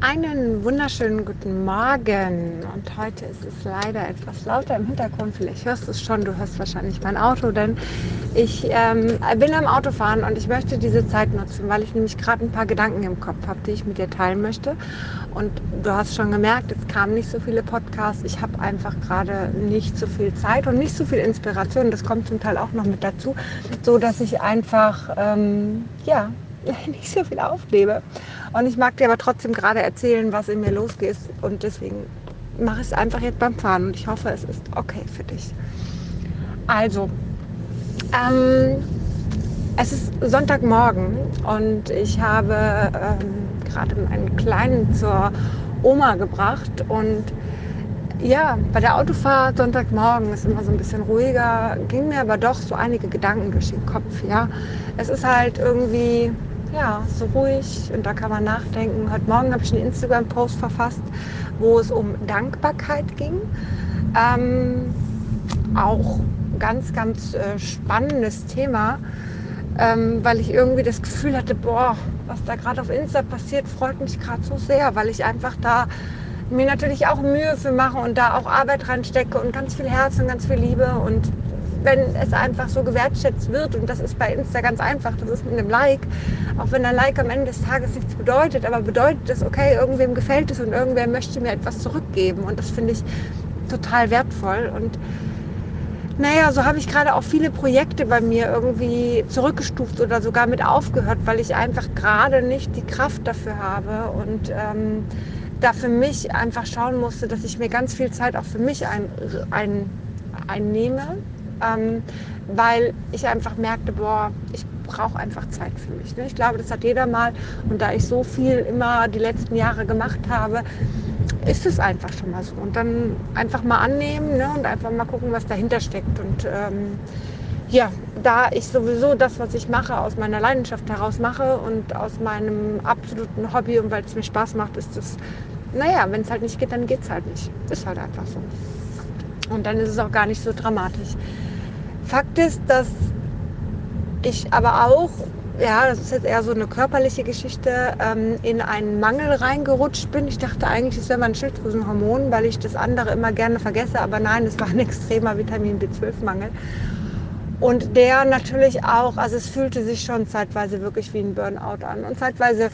Einen wunderschönen guten Morgen. Und heute ist es leider etwas lauter im Hintergrund. Vielleicht hörst du es schon. Du hörst wahrscheinlich mein Auto, denn ich ähm, bin am Autofahren und ich möchte diese Zeit nutzen, weil ich nämlich gerade ein paar Gedanken im Kopf habe, die ich mit dir teilen möchte. Und du hast schon gemerkt, es kamen nicht so viele Podcasts. Ich habe einfach gerade nicht so viel Zeit und nicht so viel Inspiration. Das kommt zum Teil auch noch mit dazu, so dass ich einfach ähm, ja nicht so viel auflebe. Und ich mag dir aber trotzdem gerade erzählen, was in mir losgeht. Und deswegen mache ich es einfach jetzt beim Fahren. Und ich hoffe, es ist okay für dich. Also, ähm, es ist Sonntagmorgen und ich habe ähm, gerade meinen Kleinen zur Oma gebracht und ja, bei der Autofahrt Sonntagmorgen ist immer so ein bisschen ruhiger, ging mir aber doch so einige Gedanken durch den Kopf. Ja, es ist halt irgendwie ja, so ruhig und da kann man nachdenken. Heute Morgen habe ich einen Instagram-Post verfasst, wo es um Dankbarkeit ging. Ähm, auch ganz, ganz äh, spannendes Thema, ähm, weil ich irgendwie das Gefühl hatte, boah, was da gerade auf Insta passiert, freut mich gerade so sehr, weil ich einfach da mir natürlich auch Mühe für mache und da auch Arbeit reinstecke und ganz viel Herz und ganz viel Liebe und wenn es einfach so gewertschätzt wird und das ist bei Insta ganz einfach, das ist mit einem Like, auch wenn ein Like am Ende des Tages nichts bedeutet, aber bedeutet es, okay, irgendwem gefällt es und irgendwer möchte mir etwas zurückgeben. Und das finde ich total wertvoll. Und naja, so habe ich gerade auch viele Projekte bei mir irgendwie zurückgestuft oder sogar mit aufgehört, weil ich einfach gerade nicht die Kraft dafür habe und ähm, da für mich einfach schauen musste, dass ich mir ganz viel Zeit auch für mich ein, ein, einnehme ähm, weil ich einfach merkte, boah, ich brauche einfach Zeit für mich. Ne? Ich glaube, das hat jeder mal. Und da ich so viel immer die letzten Jahre gemacht habe, ist es einfach schon mal so. Und dann einfach mal annehmen ne? und einfach mal gucken, was dahinter steckt. Und ähm, ja, da ich sowieso das, was ich mache, aus meiner Leidenschaft heraus mache und aus meinem absoluten Hobby und weil es mir Spaß macht, ist es, naja, wenn es halt nicht geht, dann geht es halt nicht. Ist halt einfach so. Und dann ist es auch gar nicht so dramatisch. Fakt ist, dass ich aber auch, ja, das ist jetzt eher so eine körperliche Geschichte, ähm, in einen Mangel reingerutscht bin. Ich dachte eigentlich, es wäre mein Schilddrüsenhormon, weil ich das andere immer gerne vergesse, aber nein, es war ein extremer Vitamin B12-Mangel. Und der natürlich auch, also es fühlte sich schon zeitweise wirklich wie ein Burnout an. Und zeitweise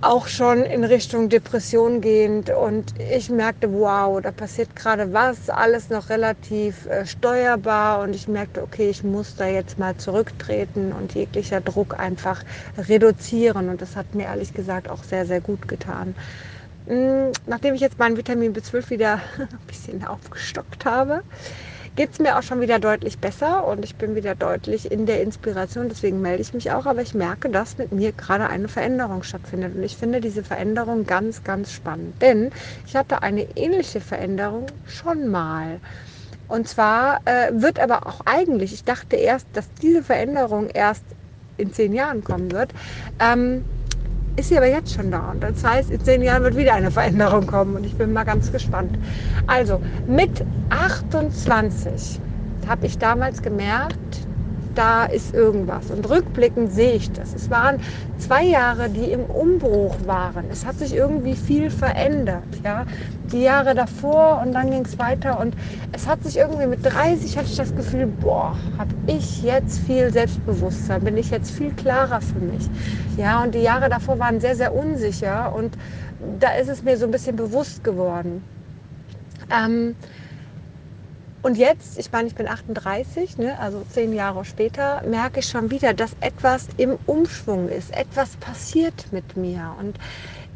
auch schon in Richtung Depression gehend und ich merkte, wow, da passiert gerade was, alles noch relativ äh, steuerbar und ich merkte, okay, ich muss da jetzt mal zurücktreten und jeglicher Druck einfach reduzieren und das hat mir ehrlich gesagt auch sehr, sehr gut getan. Hm, nachdem ich jetzt meinen Vitamin B12 wieder ein bisschen aufgestockt habe, geht es mir auch schon wieder deutlich besser und ich bin wieder deutlich in der Inspiration. Deswegen melde ich mich auch. Aber ich merke, dass mit mir gerade eine Veränderung stattfindet. Und ich finde diese Veränderung ganz, ganz spannend. Denn ich hatte eine ähnliche Veränderung schon mal. Und zwar äh, wird aber auch eigentlich, ich dachte erst, dass diese Veränderung erst in zehn Jahren kommen wird. Ähm, ist sie aber jetzt schon da. Und das heißt, in zehn Jahren wird wieder eine Veränderung kommen und ich bin mal ganz gespannt. Also mit 28 habe ich damals gemerkt, da ist irgendwas. Und rückblickend sehe ich das. Es waren zwei Jahre, die im Umbruch waren. Es hat sich irgendwie viel verändert. Ja? Die Jahre davor und dann ging es weiter. Und es hat sich irgendwie mit 30 hatte ich das Gefühl, boah, habe ich jetzt viel Selbstbewusstsein, bin ich jetzt viel klarer für mich. Ja, und die Jahre davor waren sehr, sehr unsicher. Und da ist es mir so ein bisschen bewusst geworden. Ähm, und jetzt, ich meine, ich bin 38, ne, also zehn Jahre später, merke ich schon wieder, dass etwas im Umschwung ist. Etwas passiert mit mir. Und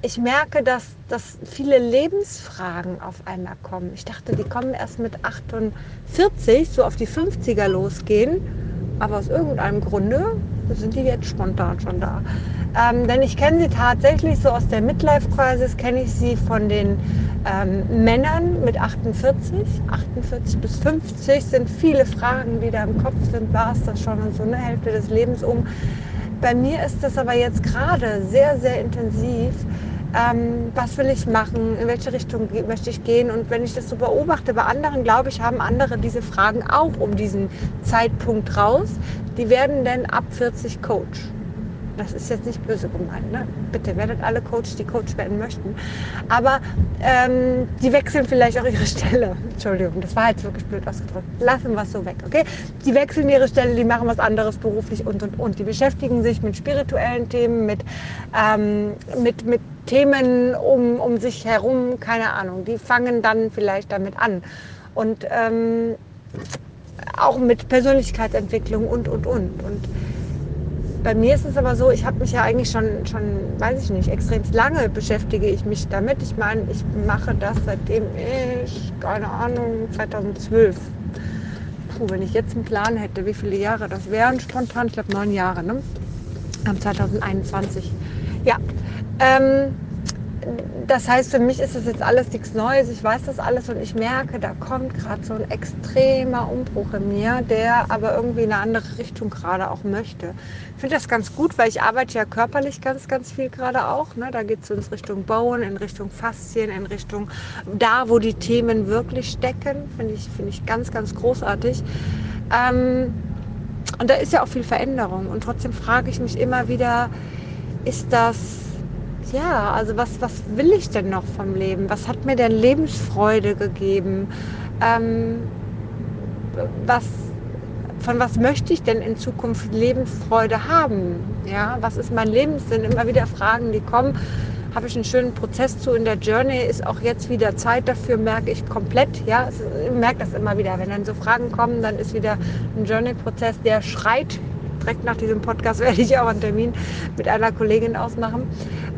ich merke, dass, dass viele Lebensfragen auf einmal kommen. Ich dachte, die kommen erst mit 48, so auf die 50er losgehen. Aber aus irgendeinem Grunde sind die jetzt spontan schon da. Ähm, denn ich kenne sie tatsächlich so aus der Midlife-Crisis, kenne ich sie von den ähm, Männern mit 48. 48 bis 50 sind viele Fragen, die da im Kopf sind. War es das schon und so eine Hälfte des Lebens um? Bei mir ist das aber jetzt gerade sehr, sehr intensiv. Ähm, was will ich machen? In welche Richtung möchte ich gehen? Und wenn ich das so beobachte, bei anderen, glaube ich, haben andere diese Fragen auch um diesen Zeitpunkt raus. Die werden dann ab 40 Coach. Das ist jetzt nicht böse gemeint. Ne? Bitte werdet alle Coach, die Coach werden möchten. Aber ähm, die wechseln vielleicht auch ihre Stelle. Entschuldigung, das war jetzt wirklich blöd ausgedrückt. Lassen wir es so weg, okay? Die wechseln ihre Stelle, die machen was anderes beruflich und und und. Die beschäftigen sich mit spirituellen Themen, mit, ähm, mit, mit Themen um, um sich herum, keine Ahnung. Die fangen dann vielleicht damit an. Und ähm, auch mit Persönlichkeitsentwicklung und, und, und. Und bei mir ist es aber so, ich habe mich ja eigentlich schon, schon, weiß ich nicht, extrem lange beschäftige ich mich damit. Ich meine, ich mache das seitdem ich, keine Ahnung, 2012. Puh, wenn ich jetzt einen Plan hätte, wie viele Jahre das wären, spontan, ich glaube neun Jahre, ne? Am 2021. Ja. Ähm, das heißt, für mich ist das jetzt alles nichts Neues. Ich weiß das alles und ich merke, da kommt gerade so ein extremer Umbruch in mir, der aber irgendwie in eine andere Richtung gerade auch möchte. Ich finde das ganz gut, weil ich arbeite ja körperlich ganz, ganz viel gerade auch. Ne? Da geht es in Richtung Bauen, in Richtung Faszien, in Richtung da, wo die Themen wirklich stecken. Finde ich, finde ich ganz, ganz großartig. Ähm, und da ist ja auch viel Veränderung. Und trotzdem frage ich mich immer wieder, ist das ja, also was, was will ich denn noch vom Leben? Was hat mir denn Lebensfreude gegeben? Ähm, was, von was möchte ich denn in Zukunft Lebensfreude haben? Ja, was ist mein Lebenssinn? Immer wieder Fragen, die kommen. Habe ich einen schönen Prozess zu in der Journey? Ist auch jetzt wieder Zeit dafür, merke ich komplett. Ja, ich merke das immer wieder. Wenn dann so Fragen kommen, dann ist wieder ein Journey-Prozess, der schreit direkt nach diesem Podcast werde ich auch einen Termin mit einer Kollegin ausmachen.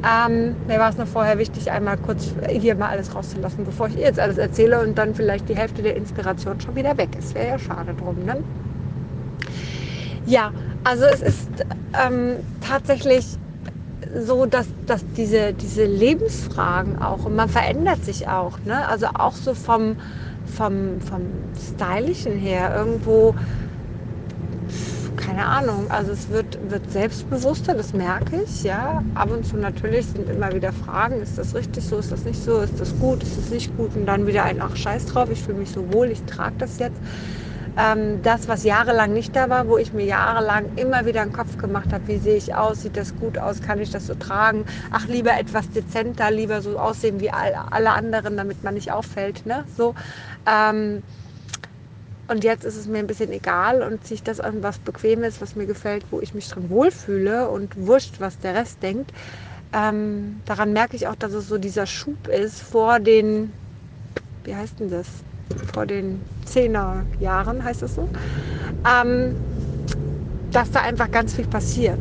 Ähm, mir war es noch vorher wichtig, einmal kurz hier mal alles rauszulassen, bevor ich ihr jetzt alles erzähle und dann vielleicht die Hälfte der Inspiration schon wieder weg ist. Wäre ja schade drum, ne? Ja, also es ist ähm, tatsächlich so, dass, dass diese, diese Lebensfragen auch, und man verändert sich auch, ne? also auch so vom, vom, vom Stylischen her irgendwo keine Ahnung. Also es wird, wird selbstbewusster, das merke ich, ja. Ab und zu natürlich sind immer wieder Fragen, ist das richtig so, ist das nicht so, ist das gut, ist das nicht gut und dann wieder ein, ach scheiß drauf, ich fühle mich so wohl, ich trage das jetzt. Ähm, das, was jahrelang nicht da war, wo ich mir jahrelang immer wieder einen Kopf gemacht habe, wie sehe ich aus, sieht das gut aus, kann ich das so tragen, ach lieber etwas dezenter, lieber so aussehen wie all, alle anderen, damit man nicht auffällt, ne? so. Ähm, und jetzt ist es mir ein bisschen egal und ziehe ich das an, was bequem ist, was mir gefällt, wo ich mich drin wohlfühle und wurscht, was der Rest denkt. Ähm, daran merke ich auch, dass es so dieser Schub ist vor den, wie heißt denn das? Vor den Zehnerjahren, heißt das so? Ähm, dass da einfach ganz viel passiert.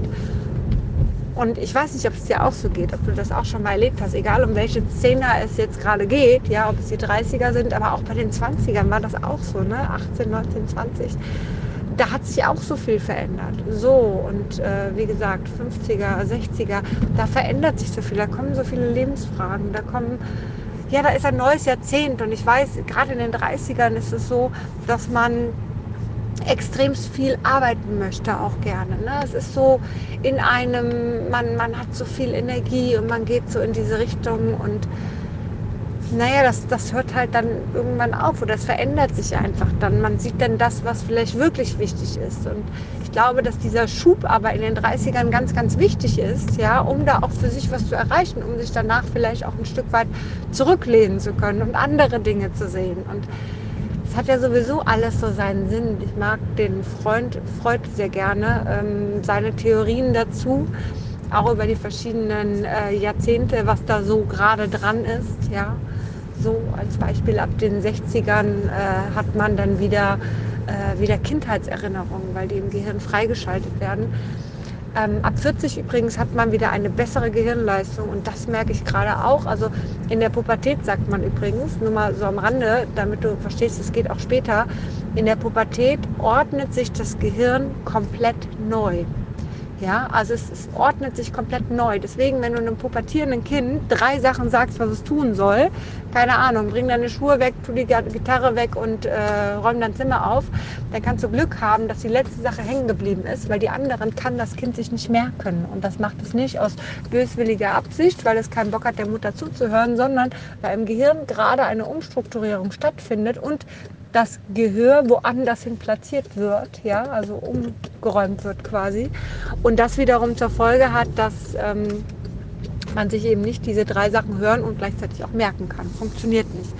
Und ich weiß nicht, ob es dir auch so geht, ob du das auch schon mal erlebt hast, egal um welche Szene es jetzt gerade geht, ja, ob es die 30er sind, aber auch bei den 20ern war das auch so, ne? 18, 19, 20. Da hat sich auch so viel verändert. So, und äh, wie gesagt, 50er, 60er, da verändert sich so viel, da kommen so viele Lebensfragen, da kommen, ja, da ist ein neues Jahrzehnt und ich weiß, gerade in den 30ern ist es so, dass man extrem viel arbeiten möchte auch gerne. Ne? Es ist so in einem, man, man hat so viel Energie und man geht so in diese Richtung und naja, das, das hört halt dann irgendwann auf oder es verändert sich einfach dann. Man sieht dann das, was vielleicht wirklich wichtig ist. Und ich glaube, dass dieser Schub aber in den 30ern ganz, ganz wichtig ist, ja, um da auch für sich was zu erreichen, um sich danach vielleicht auch ein Stück weit zurücklehnen zu können und andere Dinge zu sehen. Und es hat ja sowieso alles so seinen Sinn. Ich mag den Freund Freud sehr gerne, ähm, seine Theorien dazu, auch über die verschiedenen äh, Jahrzehnte, was da so gerade dran ist. Ja, so als Beispiel ab den 60ern äh, hat man dann wieder äh, wieder Kindheitserinnerungen, weil die im Gehirn freigeschaltet werden. Ähm, ab 40 übrigens hat man wieder eine bessere Gehirnleistung und das merke ich gerade auch. Also in der Pubertät sagt man übrigens, nur mal so am Rande, damit du verstehst, es geht auch später, in der Pubertät ordnet sich das Gehirn komplett neu. Ja, also es, es, ordnet sich komplett neu. Deswegen, wenn du einem pubertierenden Kind drei Sachen sagst, was es tun soll, keine Ahnung, bring deine Schuhe weg, tu die Gitarre weg und äh, räum dein Zimmer auf, dann kannst du Glück haben, dass die letzte Sache hängen geblieben ist, weil die anderen kann das Kind sich nicht merken. Und das macht es nicht aus böswilliger Absicht, weil es keinen Bock hat, der Mutter zuzuhören, sondern weil im Gehirn gerade eine Umstrukturierung stattfindet und das Gehör woanders hin platziert wird, ja, also umgeräumt wird quasi. Und das wiederum zur Folge hat, dass ähm, man sich eben nicht diese drei Sachen hören und gleichzeitig auch merken kann. Funktioniert nicht.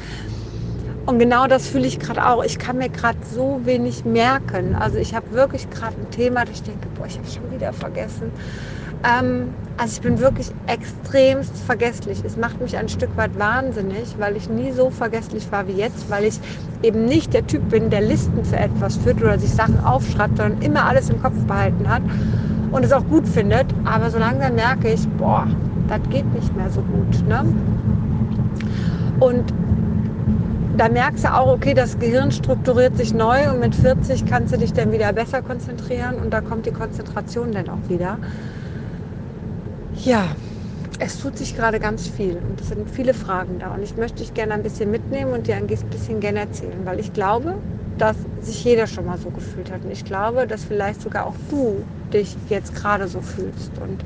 Und genau das fühle ich gerade auch. Ich kann mir gerade so wenig merken. Also ich habe wirklich gerade ein Thema, das ich denke, boah, ich habe schon wieder vergessen. Ähm, also ich bin wirklich extremst vergesslich. Es macht mich ein Stück weit wahnsinnig, weil ich nie so vergesslich war wie jetzt, weil ich eben nicht der Typ bin, der Listen für etwas führt oder sich Sachen aufschreibt, sondern immer alles im Kopf behalten hat und es auch gut findet. Aber so langsam merke ich, boah, das geht nicht mehr so gut. Ne? Und da merkst du auch, okay, das Gehirn strukturiert sich neu und mit 40 kannst du dich dann wieder besser konzentrieren und da kommt die Konzentration dann auch wieder. Ja, es tut sich gerade ganz viel und es sind viele Fragen da und ich möchte dich gerne ein bisschen mitnehmen und dir ein bisschen gerne erzählen, weil ich glaube, dass sich jeder schon mal so gefühlt hat und ich glaube, dass vielleicht sogar auch du dich jetzt gerade so fühlst und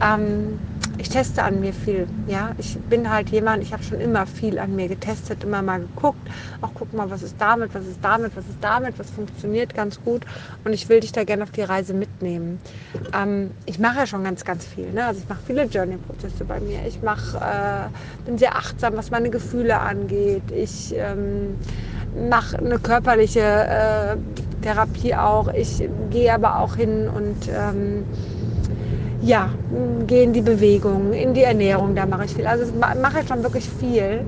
ähm, ich teste an mir viel. Ja, ich bin halt jemand, ich habe schon immer viel an mir getestet, immer mal geguckt. Auch guck mal, was ist damit, was ist damit, was ist damit, was funktioniert ganz gut. Und ich will dich da gerne auf die Reise mitnehmen. Ähm, ich mache ja schon ganz, ganz viel. Ne? Also ich mache viele Journey-Prozesse bei mir. Ich mache, äh, bin sehr achtsam, was meine Gefühle angeht. Ich ähm, mache eine körperliche äh, Therapie auch. Ich gehe aber auch hin und ähm, ja, gehe in die Bewegung, in die Ernährung, da mache ich viel. Also mache ich schon wirklich viel.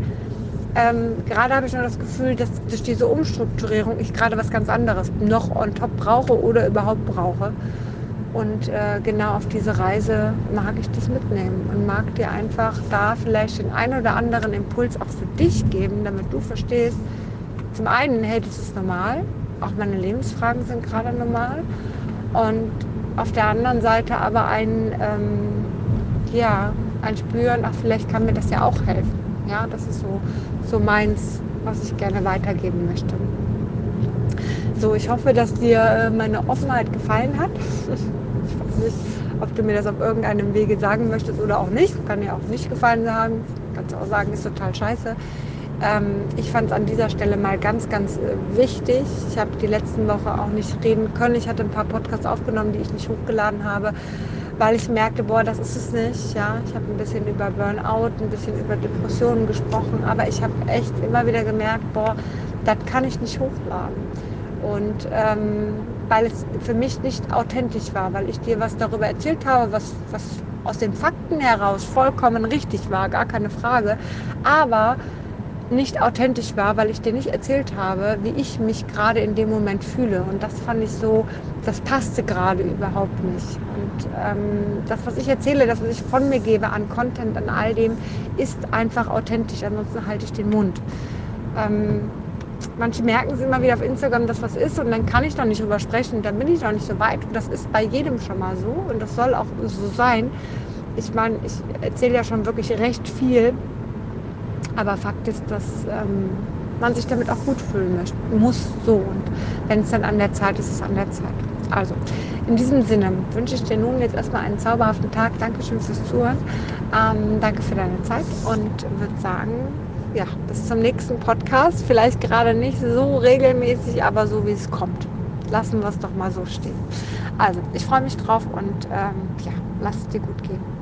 Ähm, gerade habe ich nur das Gefühl, dass durch diese Umstrukturierung ich gerade was ganz anderes noch on top brauche oder überhaupt brauche. Und äh, genau auf diese Reise mag ich dich mitnehmen und mag dir einfach da vielleicht den einen oder anderen Impuls auch für dich geben, damit du verstehst, zum einen, hey, das ist normal, auch meine Lebensfragen sind gerade normal. Und auf der anderen Seite aber ein, ähm, ja, ein Spüren, ach, vielleicht kann mir das ja auch helfen. Ja, das ist so, so meins, was ich gerne weitergeben möchte. So, ich hoffe, dass dir äh, meine Offenheit gefallen hat. Ich weiß nicht, ob du mir das auf irgendeinem Wege sagen möchtest oder auch nicht. Kann dir auch nicht gefallen sagen. Kannst auch sagen, ist total scheiße. Ähm, ich fand es an dieser Stelle mal ganz, ganz äh, wichtig. Ich habe die letzten Woche auch nicht reden können. Ich hatte ein paar Podcasts aufgenommen, die ich nicht hochgeladen habe, weil ich merkte, boah, das ist es nicht. Ja, ich habe ein bisschen über Burnout, ein bisschen über Depressionen gesprochen, aber ich habe echt immer wieder gemerkt, boah, das kann ich nicht hochladen. Und ähm, weil es für mich nicht authentisch war, weil ich dir was darüber erzählt habe, was, was aus den Fakten heraus vollkommen richtig war, gar keine Frage. Aber nicht authentisch war, weil ich dir nicht erzählt habe, wie ich mich gerade in dem Moment fühle. Und das fand ich so, das passte gerade überhaupt nicht. Und ähm, das, was ich erzähle, das, was ich von mir gebe an Content, an all dem, ist einfach authentisch. Ansonsten halte ich den Mund. Ähm, manche merken es immer wieder auf Instagram, dass was ist und dann kann ich doch nicht drüber sprechen, dann bin ich doch nicht so weit. Und das ist bei jedem schon mal so und das soll auch so sein. Ich meine, ich erzähle ja schon wirklich recht viel aber Fakt ist, dass ähm, man sich damit auch gut fühlen möchte, muss so. Und wenn es dann an der Zeit ist, ist es an der Zeit. Also, in diesem Sinne wünsche ich dir nun jetzt erstmal einen zauberhaften Tag. Dankeschön fürs Zuhören. Ähm, danke für deine Zeit und würde sagen, ja, bis zum nächsten Podcast. Vielleicht gerade nicht so regelmäßig, aber so wie es kommt. Lassen wir es doch mal so stehen. Also, ich freue mich drauf und ähm, ja, lass es dir gut gehen.